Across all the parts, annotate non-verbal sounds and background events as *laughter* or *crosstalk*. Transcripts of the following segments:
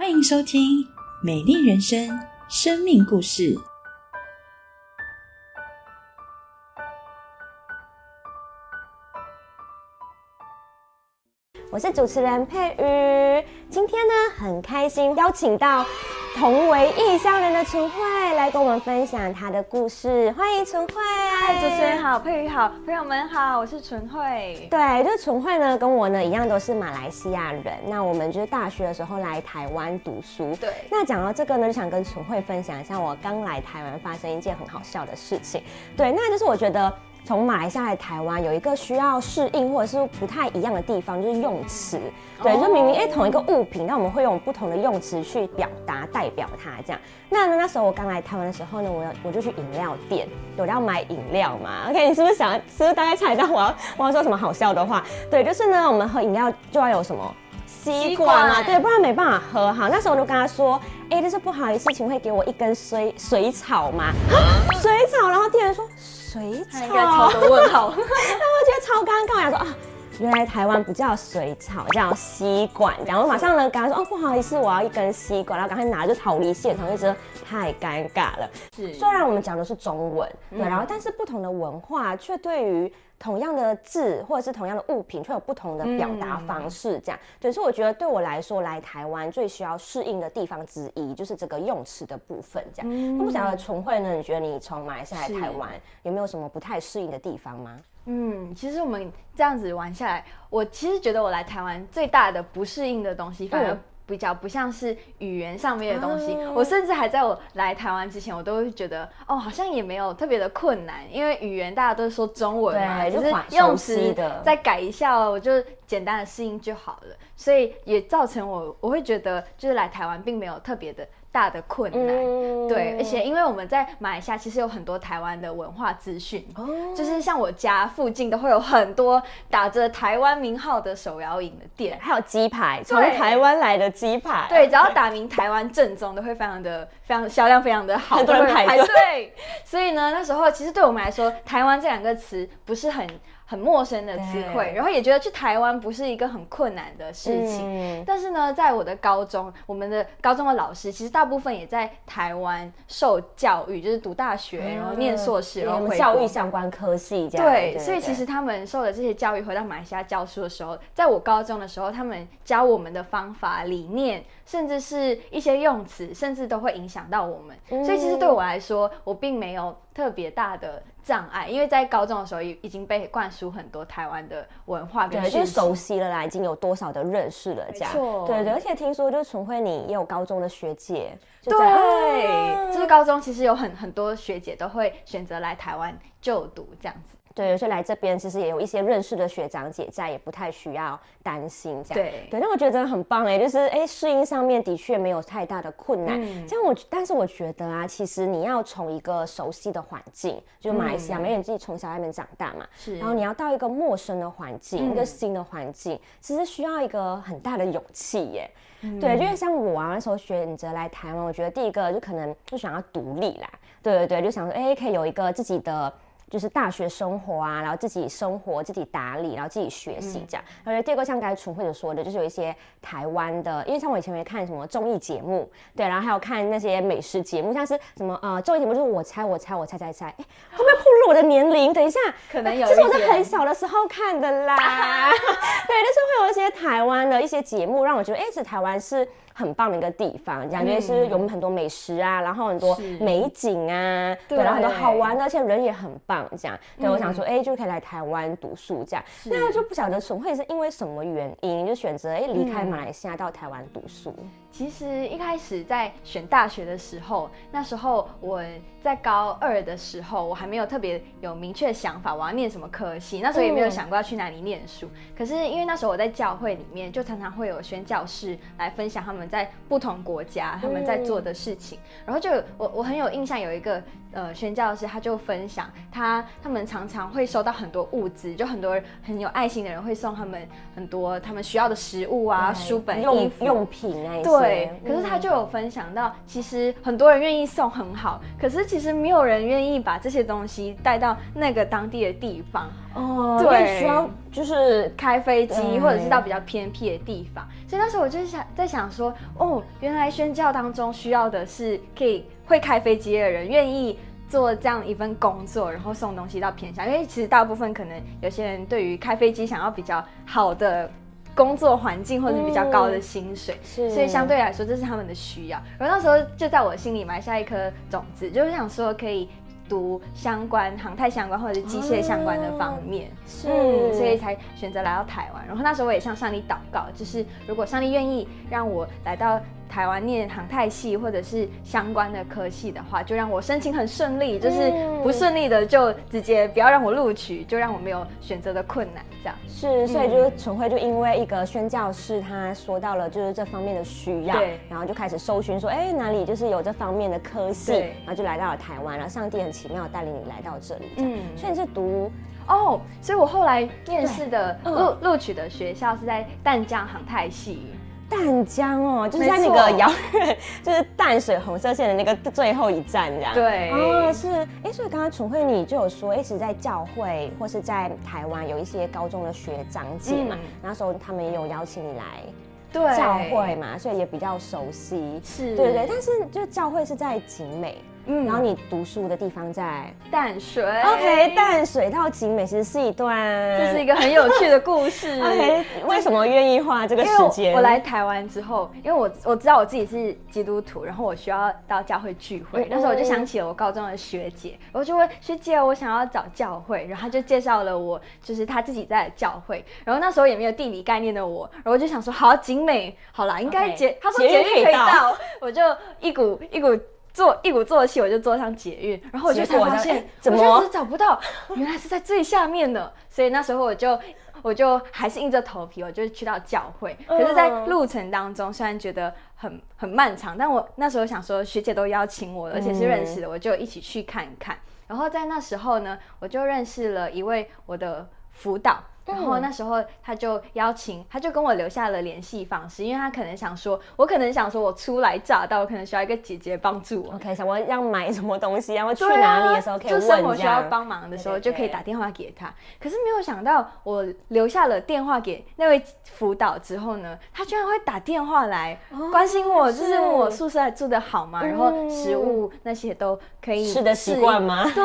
欢迎收听《美丽人生》生命故事。我是主持人佩瑜，今天呢很开心邀请到同为异乡人的陈慧来跟我们分享她的故事，欢迎陈慧。嗨，主持人好，佩瑜好，朋友们好，我是纯慧。对，就是纯慧呢，跟我呢一样都是马来西亚人。那我们就是大学的时候来台湾读书。对，那讲到这个呢，就想跟纯慧分享一下我刚来台湾发生一件很好笑的事情。对，那就是我觉得。从马来西亚来台湾有一个需要适应或者是不太一样的地方，就是用词。对，就明明哎同一个物品，但我们会用不同的用词去表达代表它这样。那那时候我刚来台湾的时候呢，我我就去饮料店，有要买饮料嘛。OK，你是不是想，是不是大概猜到我要我要说什么好笑的话？对，就是呢，我们喝饮料就要有什么吸管嘛，对，不然没办法喝哈。那时候我就跟他说，哎，就是不好意思，请会给我一根水水草嘛？*gasps* 水草，然后店员说。水草，应该超多问号，*laughs* 那我觉得超尴尬。他说啊，原来台湾不叫水草，叫吸管。然后马上呢，跟他说哦，不好意思，我要一根吸管。然后赶快拿就逃离现场，就觉得太尴尬了。是，虽然我们讲的是中文，对，然后但是不同的文化却对于。同样的字或者是同样的物品，却有不同的表达方式，这样。对，所以我觉得对我来说，来台湾最需要适应的地方之一，就是这个用词的部分，这样。那不晓得纯慧呢？你觉得你从马来西亚来台湾，有没有什么不太适应的地方吗？嗯，其实我们这样子玩下来，我其实觉得我来台湾最大的不适应的东西，反而。比较不像是语言上面的东西，我甚至还在我来台湾之前，我都会觉得哦，好像也没有特别的困难，因为语言大家都是说中文嘛，就是用词再改一下，我就简单的适应就好了，所以也造成我我会觉得就是来台湾并没有特别的。大的困难，对，而且因为我们在马来西亚其实有很多台湾的文化资讯，就是像我家附近都会有很多打着台湾名号的手摇饮的店，还有鸡排，从台湾来的鸡排，对，只要打名台湾正宗的会非常的非常销量非常的好，很多人排队，所以呢，那时候其实对我们来说，台湾这两个词不是很。很陌生的词汇，然后也觉得去台湾不是一个很困难的事情。但是呢，在我的高中，我们的高中的老师其实大部分也在台湾受教育，就是读大学，然后念硕士，然后教育相关科系这样。对，所以其实他们受的这些教育，回到马来西亚教书的时候，在我高中的时候，他们教我们的方法、理念，甚至是一些用词，甚至都会影响到我们。所以其实对我来说，我并没有特别大的。障碍，因为在高中的时候已已经被灌输很多台湾的文化，对，就熟悉了啦，已经有多少的认识了，这样，对对，而且听说就是纯慧你也有高中的学姐，对，就是高中其实有很很多学姐都会选择来台湾就读这样子。对，所以来这边其实也有一些认识的学长姐在，也不太需要担心这样。对对，那我觉得真的很棒哎，就是哎适应上面的确没有太大的困难。这样我，但是我觉得啊，其实你要从一个熟悉的环境，就马来西亚，因为你自己从小在那边长大嘛，是。然后你要到一个陌生的环境，一个新的环境，其实需要一个很大的勇气耶。对，因为像我啊，那时候选择来台湾，我觉得第一个就可能就想要独立啦。对对对，就想说哎，可以有一个自己的。就是大学生活啊，然后自己生活、自己打理，然后自己学习这样。而且第二个像刚才楚慧者说的，就是有一些台湾的，因为像我以前会看什么综艺节目，对，然后还有看那些美食节目，像是什么呃综艺节目，就是我猜我猜我猜猜猜，哎，会不会暴露我的年龄？等一下，可能有，其实我在很小的时候看的啦。*laughs* 对，就是会有一些台湾的一些节目，让我觉得，哎，是台湾是。很棒的一个地方，感觉是有很多美食啊，然后很多美景啊，对，然后很多好玩的，而且人也很棒，这样。对，我想说，哎，就可以来台湾读书这样。那就不晓得纯会是因为什么原因就选择哎离开马来西亚到台湾读书。其实一开始在选大学的时候，那时候我在高二的时候，我还没有特别有明确想法我要念什么科系，那时候也没有想过要去哪里念书。可是因为那时候我在教会里面，就常常会有宣教士来分享他们在不同国家他们在做的事情，然后就我我很有印象，有一个呃宣教师他就分享他他他们常常会收到很多物资，就很多很有爱心的人会送他们很多他们需要的食物啊、书本、用用品那一些。对，可是他就有分享到，其实很多人愿意送很好，可是其实没有人愿意把这些东西带到那个当地的地方。哦，对需要就是开飞机，或者是到比较偏僻的地方。所以那时候我就想在想说，哦，原来宣教当中需要的是可以会开飞机的人，愿意做这样一份工作，然后送东西到偏乡。因为其实大部分可能有些人对于开飞机想要比较好的。工作环境或者是比较高的薪水，是所以相对来说这是他们的需要。然后那时候就在我心里埋下一颗种子，就是想说可以读相关航太相关或者是机械相关的方面。是嗯，所以才选择来到台湾。然后那时候我也向上帝祷告，就是如果上帝愿意让我来到台湾念航太系或者是相关的科系的话，就让我申请很顺利；就是不顺利的就直接不要让我录取，就让我没有选择的困难。这样。是，所以就是纯慧就因为一个宣教士，他说到了就是这方面的需要，对。然后就开始搜寻说，哎，哪里就是有这方面的科系，然后就来到了台湾了。上帝很奇妙地带领你来到这里，嗯嗯，所以你是读？哦，所以我后来面试的录录取的学校是在淡江航太系。淡江哦，就是在那个遥远，*laughs* 就是淡水红色线的那个最后一站这样。对。哦，是，哎，所以刚刚楚慧你就有说，一直在教会或是在台湾有一些高中的学长姐嘛，嗯。那时候他们也有邀请你来对。教会嘛，所以也比较熟悉。是，对对对，但是就教会是在景美，嗯然后你读书的地方在淡水 OK 淡水到景美，其实是一段，这是一个很有趣的故事。*laughs* OK，为什么愿意花这个时间？我我来台湾之后，因为我我知道我自己是基督徒，然后我需要到教会聚会嗯，那时候我就想起了我高中的学姐，我就问学姐，我想要找教会，然后她就介绍了我，就是她自己在教会，然后那时候也没有地理概念的我，然后我就想说，好，景美，好啦，应该捷，她说捷运可以到，我就一股一股。坐一鼓作气，我就坐上捷运，然后我就才发现哎，怎么我就是找不到，*laughs* 原来是在最下面的，所以那时候我就我就还是硬着头皮，我就去到教会。可是，在嗯路程当中，虽然觉得很很漫长，但我那时候想说，学姐都邀请我了，而且是认识的，我就一起去看看。然后在那时候呢，我就认识了一位我的辅导。然后那时候他就邀请，他就跟我留下了联系方式，因为他可能想说，我可能想说我初来乍到，我可能需要一个姐姐帮助我。OK，想我要买什么东西，然后去哪里的时候可以就生活需要。帮忙的时候，就可以打电话给他。可是没有想到，我留下了电话给那位辅导之后呢，他居然会打电话来关心我，就是问我宿舍住的好吗？然后食物那些都可以吃的习惯吗对。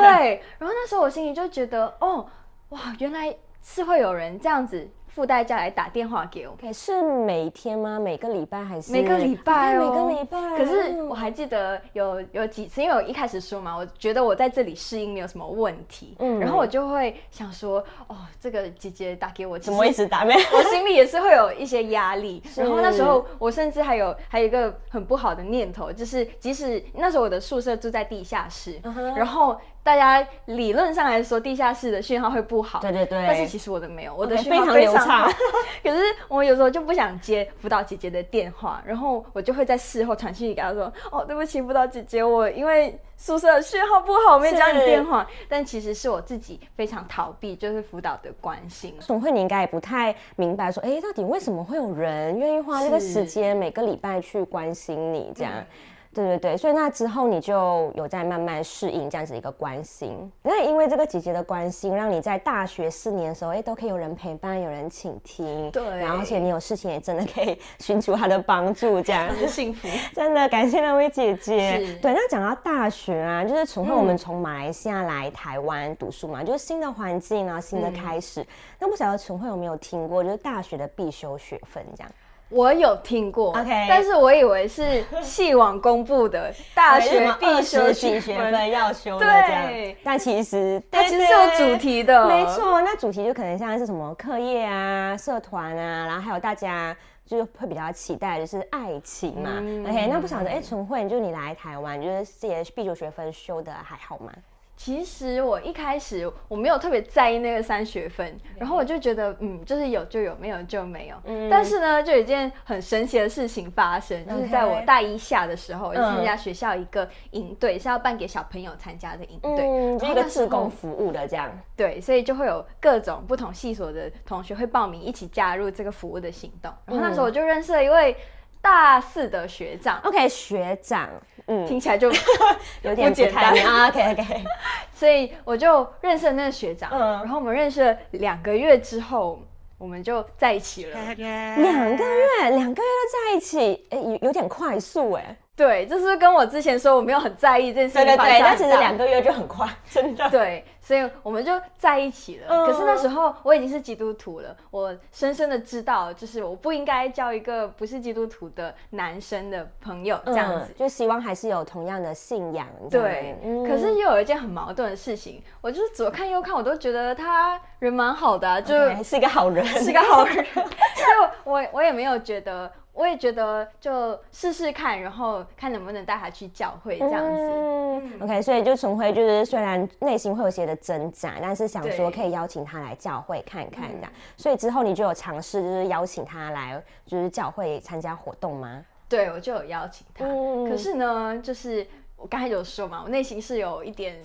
然后那时候我心里就觉得，哦，哇，原来是会有人这样子付代价来打电话给我。是每天吗？每个礼拜还是每个礼拜哦，每个礼拜。可是嗯我还记得有有几次，因为我一开始说嘛，我觉得我在这里适应没有什么问题，嗯然后我就会想说，哦，这个姐姐打给我，怎么一直打没？我心里也是会有一些压力。然后那时候我甚至还有还有一个很不好的念头，就是即使那时候我的宿舍住在地下室，嗯然后大家理论上来说地下室的讯号会不好，对对对但是其实我的没有，我的 OK，讯号非常非常流畅。*laughs* 可是我有时候就不想接辅导姐姐的电话，然后我就会在事后传讯息给她说：“哦，对不起，辅导姐姐，我因为宿舍的讯号不好，没接到你电话。”但其实是我自己非常逃避，就是辅导的关心。总会你应该也不太明白说，哎，到底为什么会有人愿意花这个时间每个礼拜去关心你这样？对对对，所以那之后你就有在慢慢适应这样子一个关心。那因为这个姐姐的关心，让你在大学四年的时候，哎，都可以有人陪伴，有人倾听，对然后而且你有事情也真的可以 *laughs* 寻求她的帮助，这样。很幸福。真的感谢那位姐姐是。对，那讲到大学啊，就是从后我嗯们从马来西亚来台湾读书嘛，就是新的环境啊，新的开始。嗯那不晓得陈慧有没有听过，就是大学的必修学分这样？我有听过 OK 但是我以为是系网公布的 *laughs* 大学必修几学分要修的这样对，但其实它其实是有主题的，没。错，那主题就可能像是什么课业啊、社团啊，然后还有大家就是会比较期待的就是爱情嘛。嗯 OK，那不晓得哎，陈慧，就你来台湾，就是这些必修学分修的还好吗？其实我一开始我没有特别在意那个三学分，然后我就觉得，嗯，就是有就有，没有就没有。嗯但是呢，就有一件很神奇的事情发生，就是在我大一下的时候，我参加学校一个营队，是要办给小朋友参加的营队，就一个志工服务的这样。对，所以就会有各种不同系所的同学会报名一起加入这个服务的行动。然后那时候我就认识了一位。大四的学长，OK，学长，嗯，听起来就 *laughs* 有点简单。啊，OK，OK，所以我就认识了那个学长，然后我们认识了两个月之后，我们就在一起了。两个月，两个月就在一起，哎，有有点快速哎。对，就是跟我之前说我没有很在意这件事情，对对对，但其实两个月就很快，*laughs* 真的。对，所以我们就在一起了。可是那时候我已经是基督徒了，我深深的知道，就是我不应该交一个不是基督徒的男生的朋友，这样子。就希望还是有同样的信仰。对，可是又有一件很矛盾的事情，我就是左看右看，我都觉得他人蛮好的，就是一个好人，是个好人。*laughs* 所以我我也没有觉得。我也觉得就试试看，然后看能不能带他去教会这样子。嗯 OK，所以就陈辉就是虽然内心会有些的挣扎，但是想说可以邀请他来教会看看这样。所以之后你就有尝试就是邀请他来就是教会参加活动吗？对，我就有邀请他。可是呢，就是我刚才有说嘛，我内心是有一点。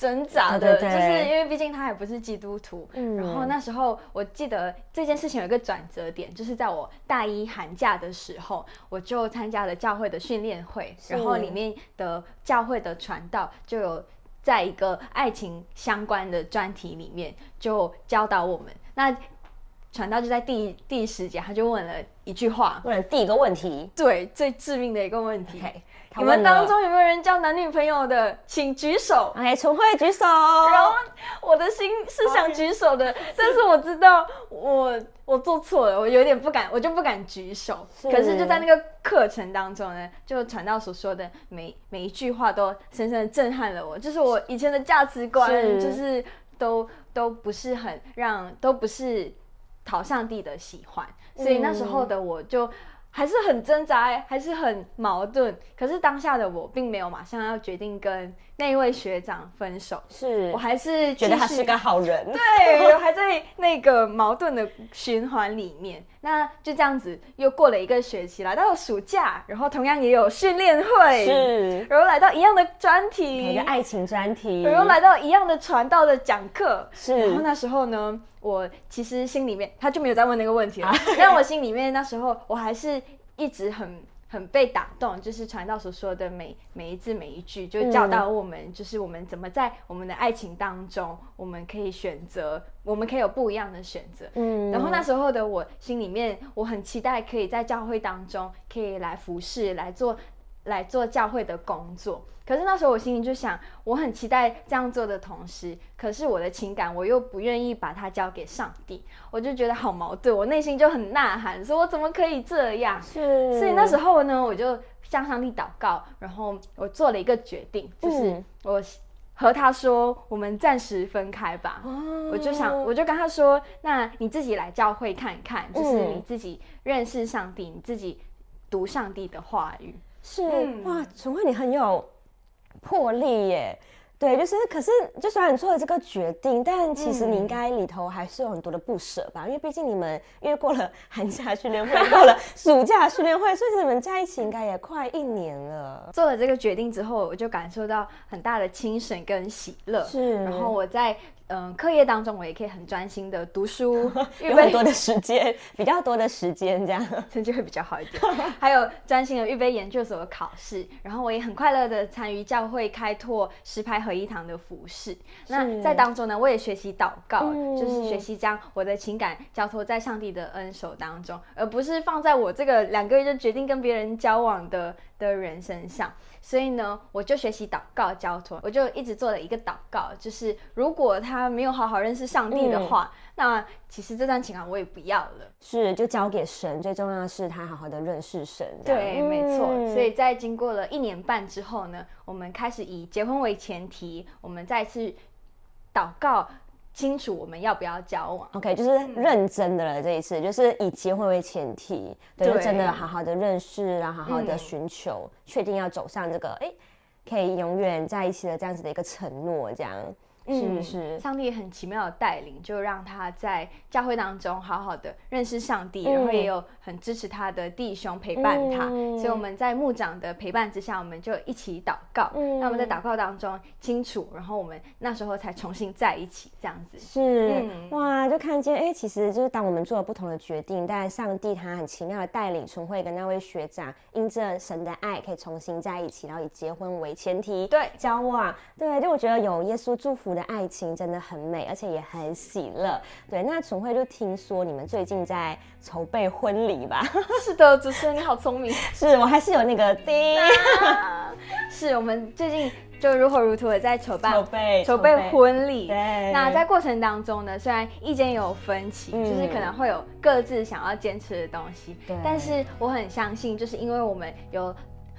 挣扎的，就是因为毕竟他还不是基督徒。嗯，然后那时候我记得这件事情有一个转折点，就是在我大一寒假的时候，我就参加了教会的训练会，然后里面的教会的传道就有在一个爱情相关的专题里面就教导我们。那传道就在第第十节，他就问了一句话，问了第一个问题，对，最致命的一个问题。你们当中有没有人交男女朋友的，请举手。哎，陈慧举手。然后我的心是想举手的，*laughs* 但是我知道我我做错了，我有点不敢，我就不敢举手。可是就在那个课程当中呢，就传道所说的每每一句话都深深的震撼了我，就是我以前的价值观，就是都都不是很让，都不是讨上帝的喜欢，所以那时候的我就。还是很挣扎，还是很矛盾。可是当下的我并没有马上要决定跟那一位学长分手，是我还是觉得他是个好人。*laughs* 对，我还在那个矛盾的循环里面。那就这样子又过了一个学期，来到暑假，然后同样也有训练会，是，然后来到一样的专题，一个爱情专题，然后来到一样的传道的讲课，是。然后那时候呢？我其实心里面，他就没有再问那个问题了。*laughs* 但我心里面那时候，我还是一直很很被打动，就是传道所说的每每一字每一句，就教导我们，就是我们怎么在我们的爱情当中，我们可以选择，我们可以有不一样的选择。嗯。然后那时候的我心里面，我很期待可以在教会当中可以来服侍，来做来做教会的工作。可是那时候我心里就想，我很期待这样做的同时，可是我的情感我又不愿意把它交给上帝，我就觉得好矛盾，我内心就很呐喊，说我怎么可以这样？是。所以那时候呢，我就向上帝祷告，然后我做了一个决定，就是我和他说，我们暂时分开吧。我就想，我就跟他说，那你自己来教会看看，就是你自己认识上帝，你自己读上帝的话语。是哇，陈慧，你很有。魄力耶，对，就是，可是，就虽然你做了这个决定，但其实你应该里头还是有很多的不舍吧，因为毕竟你们因为过了 *laughs* 寒假训练会，过了 *laughs* 暑假训练会，所以你们在一起应该也快一年了。做了这个决定之后，我就感受到很大的精神跟喜乐，是，然后我在。嗯，课业当中我也可以很专心的读书，*laughs* 有很多的时间，比较多的时间，这样成绩会比较好一点。*laughs* 还有专心的预备研究所的考试，然后我也很快乐的参与教会开拓石牌合一堂的服饰。那在当中呢，我也学习祷告，就是学习将我的情感交托在上帝的恩手当中，而不是放在我这个两个月就决定跟别人交往的的人身上。所以呢，我就学习祷告交托，我就一直做了一个祷告，就是如果他没有好好认识上帝的话，那其实这段情感我也不要了，是就交给神。最重要的是他好好的认识神。对，没错。所以在经过了一年半之后呢，我们开始以结婚为前提，我们再次祷告。清楚我们要不要交往？OK，就是认真的了。这一次就是以结婚为前提，对，就真的好好的认识，然后好好的寻求，确定要走上这个哎可以永远在一起的这样子的一个承诺，这样。是不是？上帝很奇妙的带领，就让他在教会当中好好的认识上帝，然后也有很支持他的弟兄陪伴他。所以我们在牧长的陪伴之下，我们就一起祷告。那我们在祷告当中清楚，然后我们那时候才重新在一起，这样子。是哇，就看见哎，其实就是当我们做了不同的决定，但上帝他很奇妙的带领，纯慧跟那位学长因着神的爱可以重新在一起，然后以结婚为前提对交往。对，就我觉得有耶稣祝福的。爱情真的很美，而且也很喜乐。对，那纯慧就听说你们最近在筹备婚礼吧？*laughs* 是的，主持人你好聪明。*laughs* 是我还是有那个 *laughs* 第一，是我们最近就如火如荼的在筹办筹备筹备婚礼。对，那在过程当中呢，虽然意见有分歧，就是可能会有各自想要坚持的东西，但是我很相信，就是因为我们有。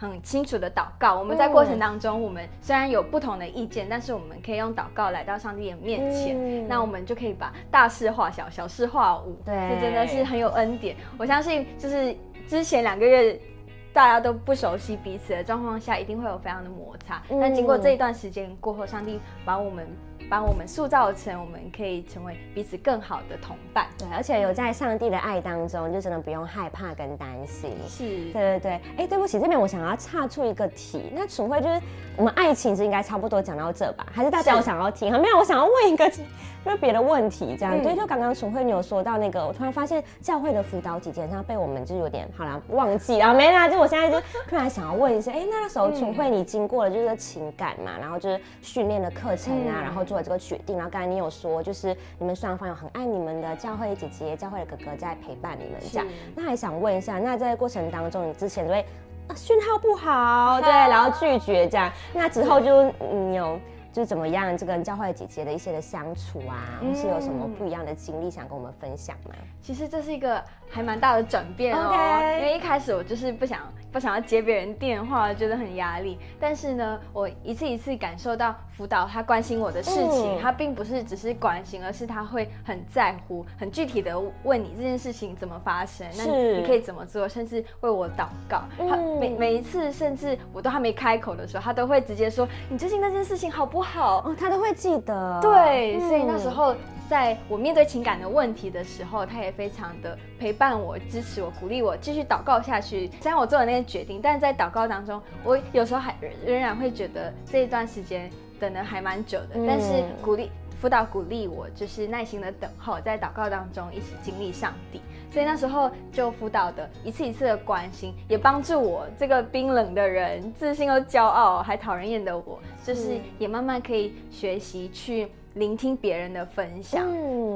很清楚的祷告，我们在过程当中，我们虽然有不同的意见，但是我们可以用祷告来到上帝的面前，那我们就可以把大事化小，小事化无。对，这真的是很有恩典。我相信，就是之前两个月大家都不熟悉彼此的状况下，一定会有非常的摩擦。但经过这一段时间过后，上帝把我们。把我们塑造成我们可以成为彼此更好的同伴，对，而且有在上帝的爱当中，就真的不用害怕跟担心。是，对对对。哎，对不起，这边我想要岔出一个题，那楚慧就是我们爱情是应该差不多讲到这吧？还是大家有想要听？没有，我想要问一个。就是别的问题，这样。对，就刚刚楚慧你有说到那个，我突然发现教会的辅导姐姐她被我们就有点好了忘记啊，没啦，就我现在就突然想要问一下，哎，那个时候楚慧你经过了就是情感嘛，然后就是训练的课程啊，然后做了这个决定，然后刚才你有说就是你们双方有很爱你们的教会姐姐、教会的哥哥在陪伴你们这样，那还想问一下，那在过程当中你之前会讯号不好，对，然后拒绝这样，那之后就你有。就是怎么样，这跟教会姐姐的一些的相处啊，或是有什么不一样的经历想跟我们分享吗？其实这是一个还蛮大的转变哦，因为一开始我就是不想。不想要接别人电话，觉得很压力。但是呢，我一次一次感受到辅导他关心我的事情，他并不是只是关心，而是他会很在乎，很具体的问你这件事情怎么发生，那你可以怎么做，甚至为我祷告。他每每一次，甚至我都还没开口的时候，他都会直接说：“你最近那件事情好不好？”哦，他都会记得。对，所以那时候。在我面对情感的问题的时候，他也非常的陪伴我、支持我、鼓励我继续祷告下去。虽然我做了那个决定，但是在祷告当中，我有时候还仍然会觉得这一段时间等的还蛮久的。但是鼓励辅导鼓励我，就是耐心的等候，在祷告当中一起经历上帝。所以那时候就辅导的一次一次的关心，也帮助我这个冰冷的人、自信又骄傲还讨人厌的我，就是也慢慢可以学习去。聆听别人的分享，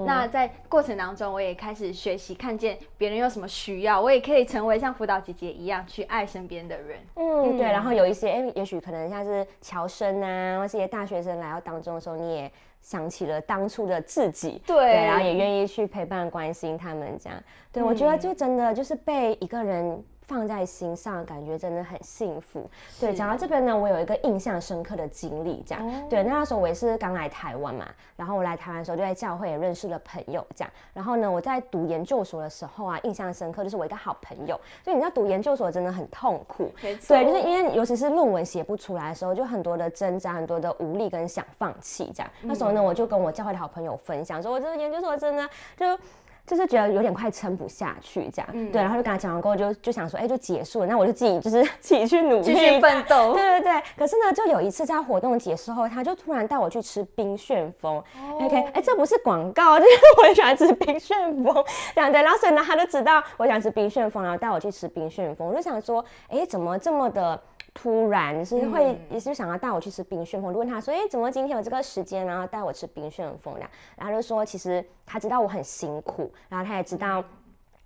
那在过程当中，我也开始学习看见别人有什么需要，我也可以成为像辅导姐姐一样去爱身边的人。嗯，对。然后有一些，哎，也许可能像是乔生啊，或是一些大学生来到当中的时候，你也想起了当初的自己，对，然后也愿意去陪伴、关心他们这样。对，我觉得就真的就是被一个人。放在心上，感觉真的很幸福。对，讲到这边呢，我有一个印象深刻的经历，这样。对，那时候我也是刚来台湾嘛，然后我来台湾的时候就在教会也认识了朋友，这样。然后呢，我在读研究所的时候啊，印象深刻就是我一个好朋友。所以你知道，读研究所真的很痛苦，对，就是因为尤其是论文写不出来的时候，就很多的挣扎，很多的无力跟想放弃这样。那时候呢，我就跟我教会的好朋友分享，说我这个研究所真的就。就是觉得有点快撑不下去，这样，对，然后就跟他讲完过后，就就想说，哎，就结束了，那我就自己就是自己去努力，继续奋斗，*laughs* 对对对。可是呢，就有一次在活动结束后，他就突然带我去吃冰旋风，OK，哎，这不是广告，*laughs* 就是我很喜欢吃冰旋风，这样对。然后所以呢，他就知道我想吃冰旋风，然后带我去吃冰旋风，我就想说，哎，怎么这么的。突然是会也是想要带我去吃冰旋风，就问他说：“哎，怎么今天有这个时间，然后带我吃冰旋风？”然后就说其实他知道我很辛苦，然后他也知道。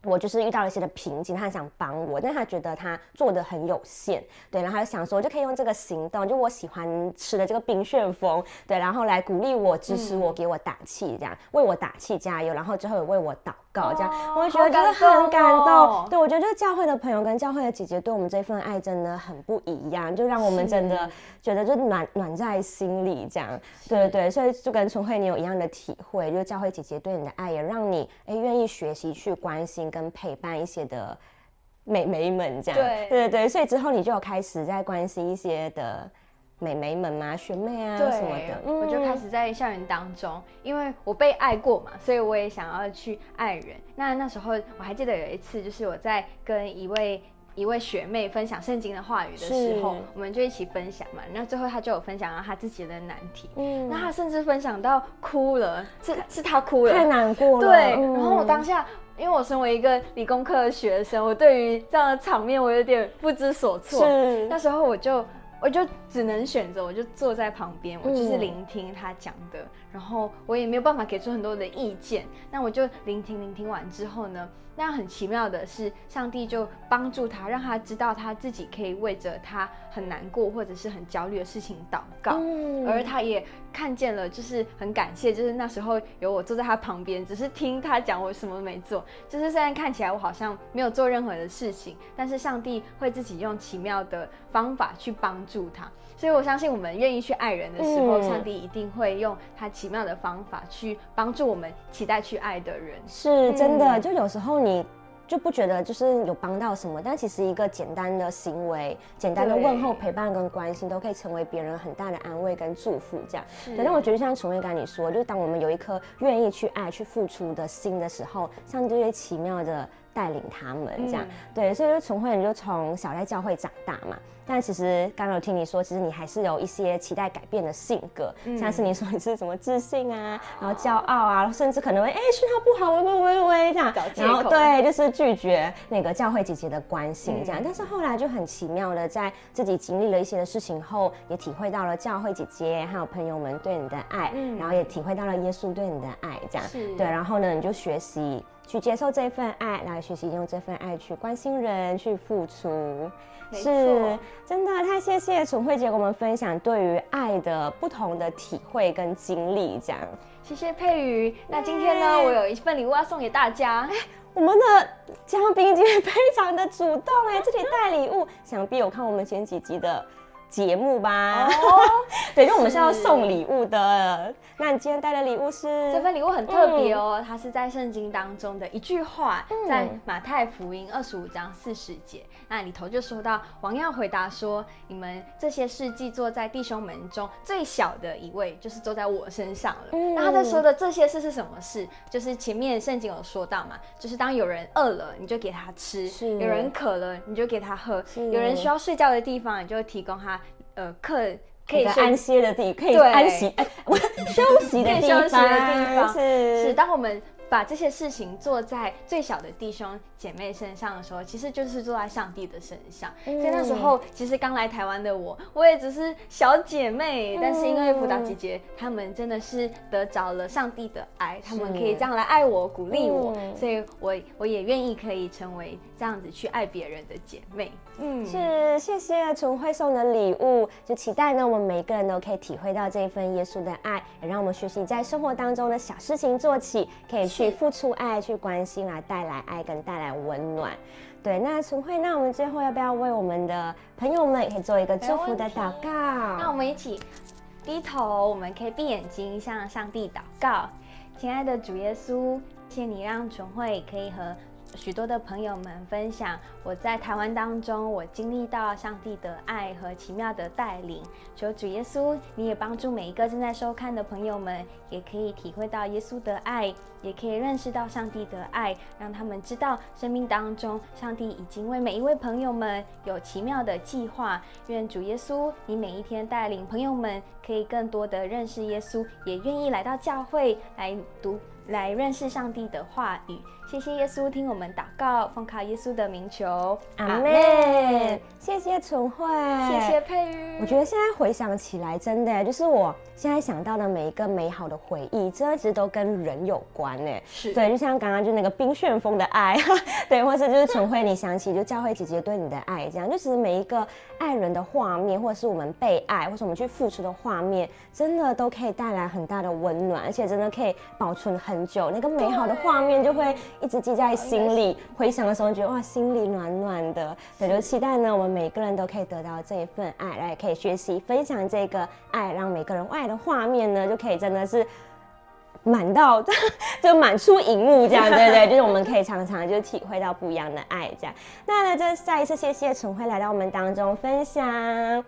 我就是遇到了一些的瓶颈，他想帮我，但他觉得他做的很有限，对，然后他就想说就可以用这个行动，就我喜欢吃的这个冰旋风，对，然后来鼓励我、支持我、给我打气，这样为我打气加油，然后之后也为我祷告，这样，我觉得真的很感动。对，我觉得就是教会的朋友跟教会的姐姐对我们这份爱真的很不一样，就让我们真的觉得就暖暖在心里，这样，对对对，所以就跟春慧你有一样的体会，就是教会姐姐对你的爱也让你哎愿意学习去关心。跟陪伴一些的美眉们这样，对对对所以之后你就有开始在关心一些的美眉们嘛、学妹啊什么的，我就开始在校园当中，因为我被爱过嘛，所以我也想要去爱人。那那时候我还记得有一次，就是我在跟一位一位学妹分享圣经的话语的时候，我们就一起分享嘛。那最后她就有分享到她自己的难题，嗯，那她甚至分享到哭了，是是她哭了，太难过了。对，然后我当下，因为我身为一个理工科的学生，我对于这样的场面我有点不知所措。是，那时候我就。我就只能选择，我就坐在旁边，我就是聆听他讲的，然后我也没有办法给出很多的意见，那我就聆听，聆听完之后呢？那很奇妙的是，上帝就帮助他，让他知道他自己可以为着他很难过或者是很焦虑的事情祷告，而他也看见了，就是很感谢，就是那时候有我坐在他旁边，只是听他讲，我什么都没做，就是虽然看起来我好像没有做任何的事情，但是上帝会自己用奇妙的方法去帮助他。所以，我相信我们愿意去爱人的时候，上帝一定会用他奇妙的方法去帮助我们期待去爱的人。是真的，就有时候你就不觉得就是有帮到什么，但其实一个简单的行为、简单的问候、陪伴跟关心，都可以成为别人很大的安慰跟祝福。这样，反正我觉得像崇慧刚你说，就是当我们有一颗愿意去爱、去付出的心的时候，像这些奇妙的。带领他们这样，对，所以就纯慧，你就从小在教会长大嘛。但其实刚刚有听你说，其实你还是有一些期待改变的性格，像是你说你是什么自信啊，然后骄傲啊，甚至可能会哎讯号不好，喂喂喂喂这样，然后对，就是拒绝那个教会姐姐的关心这样。但是后来就很奇妙的，在自己经历了一些的事情后，也体会到了教会姐姐还有朋友们对你的爱，然后也体会到了耶稣对你的爱这样。对，然后呢，你就学习。去接受这份爱，来学习用这份爱去关心人，去付出，是真的太谢谢楚慧姐跟我们分享对于爱的不同的体会跟经历，这样谢谢佩瑜。那今天呢，我有一份礼物要送给大家。我们的嘉宾今天非常的主动哎，自己带礼物，想必有看我们前几集的。节目吧，*laughs* 对，因为我们是要送礼物的。那你今天带的礼物是？这份礼物很特别哦，它是在圣经当中的一句话，在马太福音二十五章四十节，那里头就说到，王耀回答说：“你们这些事迹坐在弟兄们中最小的一位，就是坐在我身上了。”那他在说的这些事是什么事？就是前面圣经有说到嘛，就是当有人饿了，你就给他吃；有人渴了，你就给他喝；有人需要睡觉的地方，你就提供他。呃，客可以安歇的地，可以安息，哎，*laughs* 休息的地方是是，当我们。把这些事情做在最小的弟兄姐妹身上的时候，其实就是做在上帝的身上。所以那时候，其实刚来台湾的我，我也只是小姐妹，但是因为辅导姐姐她们真的是得着了上帝的爱，她们可以这样来爱我、鼓励我，所以我我也愿意可以成为这样子去爱别人的姐妹。嗯，是谢谢纯慧送的礼物，就期待呢，我们每个人都可以体会到这一份耶稣的爱，也让我们学习在生活当中的小事情做起，可以。去付出爱，去关心，来带来爱跟带来温暖。对，那陈慧，那我们最后要不要为我们的朋友们也可以做一个祝福的祷告？那我们一起低头，我们可以闭眼睛向上帝祷告。亲爱的主耶稣，谢谢你让纯慧可以和。许多的朋友们分享，我在台湾当中，我经历到上帝的爱和奇妙的带领。求主耶稣，你也帮助每一个正在收看的朋友们，也可以体会到耶稣的爱，也可以认识到上帝的爱，让他们知道生命当中，上帝已经为每一位朋友们有奇妙的计划。愿主耶稣，你每一天带领朋友们，可以更多的认识耶稣，也愿意来到教会来读。来认识上帝的话语，谢谢耶稣听我们祷告，奉靠耶稣的名求，阿门。谢谢纯慧，谢谢佩玉。我觉得现在回想起来，真的就是我现在想到的每一个美好的回忆，这一直都跟人有关呢。是对，就像刚刚就那个冰旋风的爱，*laughs* 对，或是就是纯慧，你想起就教会姐姐对你的爱，这样，就其实每一个爱人的画面，或者是我们被爱，或是我们去付出的画面，真的都可以带来很大的温暖，而且真的可以保存很。很久，那个美好的画面就会一直记在心里。回想的时候，觉得哇，心里暖暖的。也就期待呢，我们每个人都可以得到这一份爱，来可以学习分享这个爱，让每个人爱的画面呢，就可以真的是满到 *laughs* 就满出荧幕这样，*laughs* 对对，就是我们可以常常就体会到不一样的爱这样。那呢，就再一次谢谢陈辉来到我们当中分享。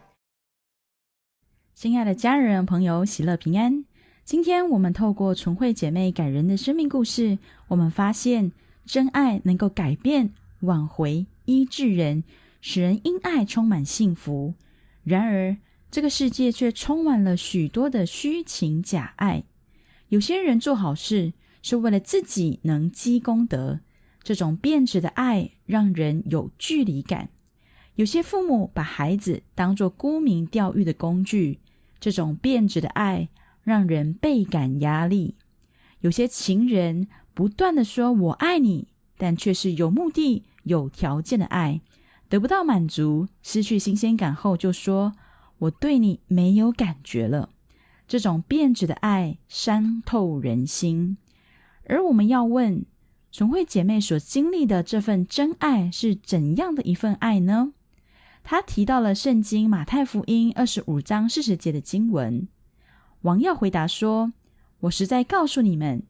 亲爱的家人朋友，喜乐平安。今天我们透过纯慧姐妹感人的生命故事，我们发现真爱能够改变、挽回、医治人，使人因爱充满幸福。然而，这个世界却充满了许多的虚情假爱。有些人做好事是为了自己能积功德，这种变质的爱让人有距离感。有些父母把孩子当作沽名钓誉的工具。这种变质的爱让人倍感压力。有些情人不断的说“我爱你”，但却是有目的、有条件的爱，得不到满足，失去新鲜感后就说“我对你没有感觉了”。这种变质的爱伤透人心。而我们要问，纯慧姐妹所经历的这份真爱是怎样的一份爱呢？她提到了圣经马太福音二十五章四十节的经文。王耀回答说：“我实在告诉你们，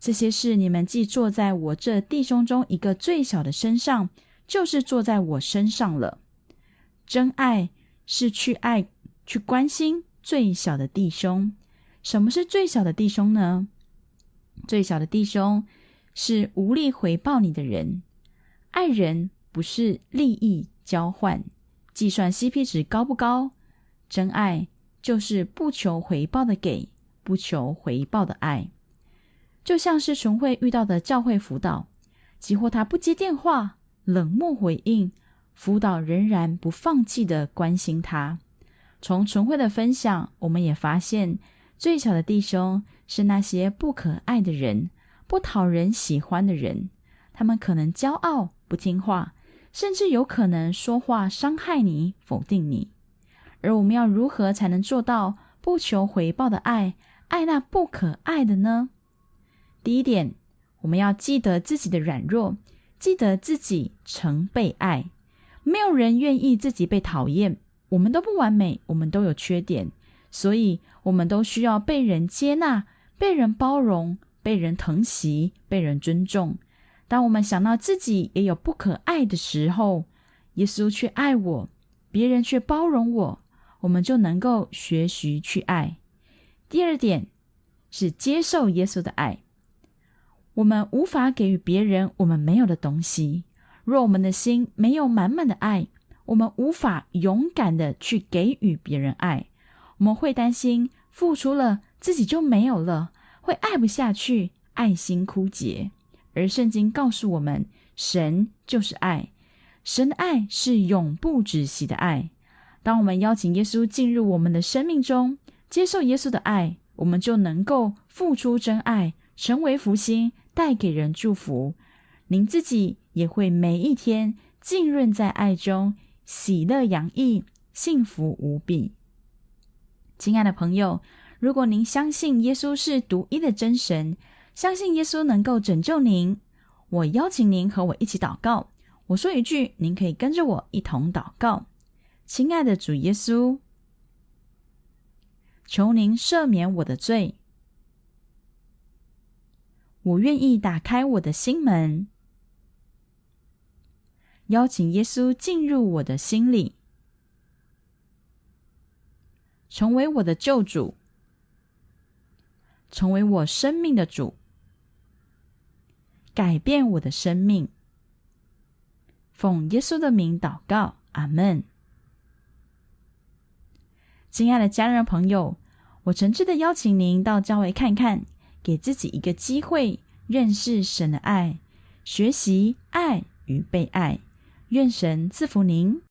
这些事你们既坐在我这弟兄中一个最小的身上，就是坐在我身上了。真爱是去爱、去关心最小的弟兄。什么是最小的弟兄呢？最小的弟兄是无力回报你的人。爱人不是利益交换。”计算 CP 值高不高？真爱就是不求回报的给，不求回报的爱。就像是纯慧遇到的教会辅导，几乎他不接电话，冷漠回应，辅导仍然不放弃的关心他。从纯慧的分享，我们也发现，最小的弟兄是那些不可爱的人，不讨人喜欢的人。他们可能骄傲，不听话。甚至有可能说话伤害你、否定你，而我们要如何才能做到不求回报的爱，爱那不可爱的呢？第一点，我们要记得自己的软弱，记得自己曾被爱。没有人愿意自己被讨厌，我们都不完美，我们都有缺点，所以我们都需要被人接纳、被人包容、被人疼惜、被人尊重。当我们想到自己也有不可爱的时候，耶稣却爱我，别人却包容我，我们就能够学习去爱。第二点是接受耶稣的爱。我们无法给予别人我们没有的东西。若我们的心没有满满的爱，我们无法勇敢的去给予别人爱。我们会担心付出了自己就没有了，会爱不下去，爱心枯竭。而圣经告诉我们，神就是爱，神的爱是永不止息的爱。当我们邀请耶稣进入我们的生命中，接受耶稣的爱，我们就能够付出真爱，成为福星，带给人祝福。您自己也会每一天浸润在爱中，喜乐洋溢，幸福无比。亲爱的朋友，如果您相信耶稣是独一的真神，相信耶稣能够拯救您，我邀请您和我一起祷告。我说一句，您可以跟着我一同祷告。亲爱的主耶稣，求您赦免我的罪，我愿意打开我的心门，邀请耶稣进入我的心里，成为我的救主，成为我生命的主。改变我的生命，奉耶稣的名祷告，阿门。亲爱的家人朋友，我诚挚的邀请您到教会看看，给自己一个机会认识神的爱，学习爱与被爱。愿神赐福您。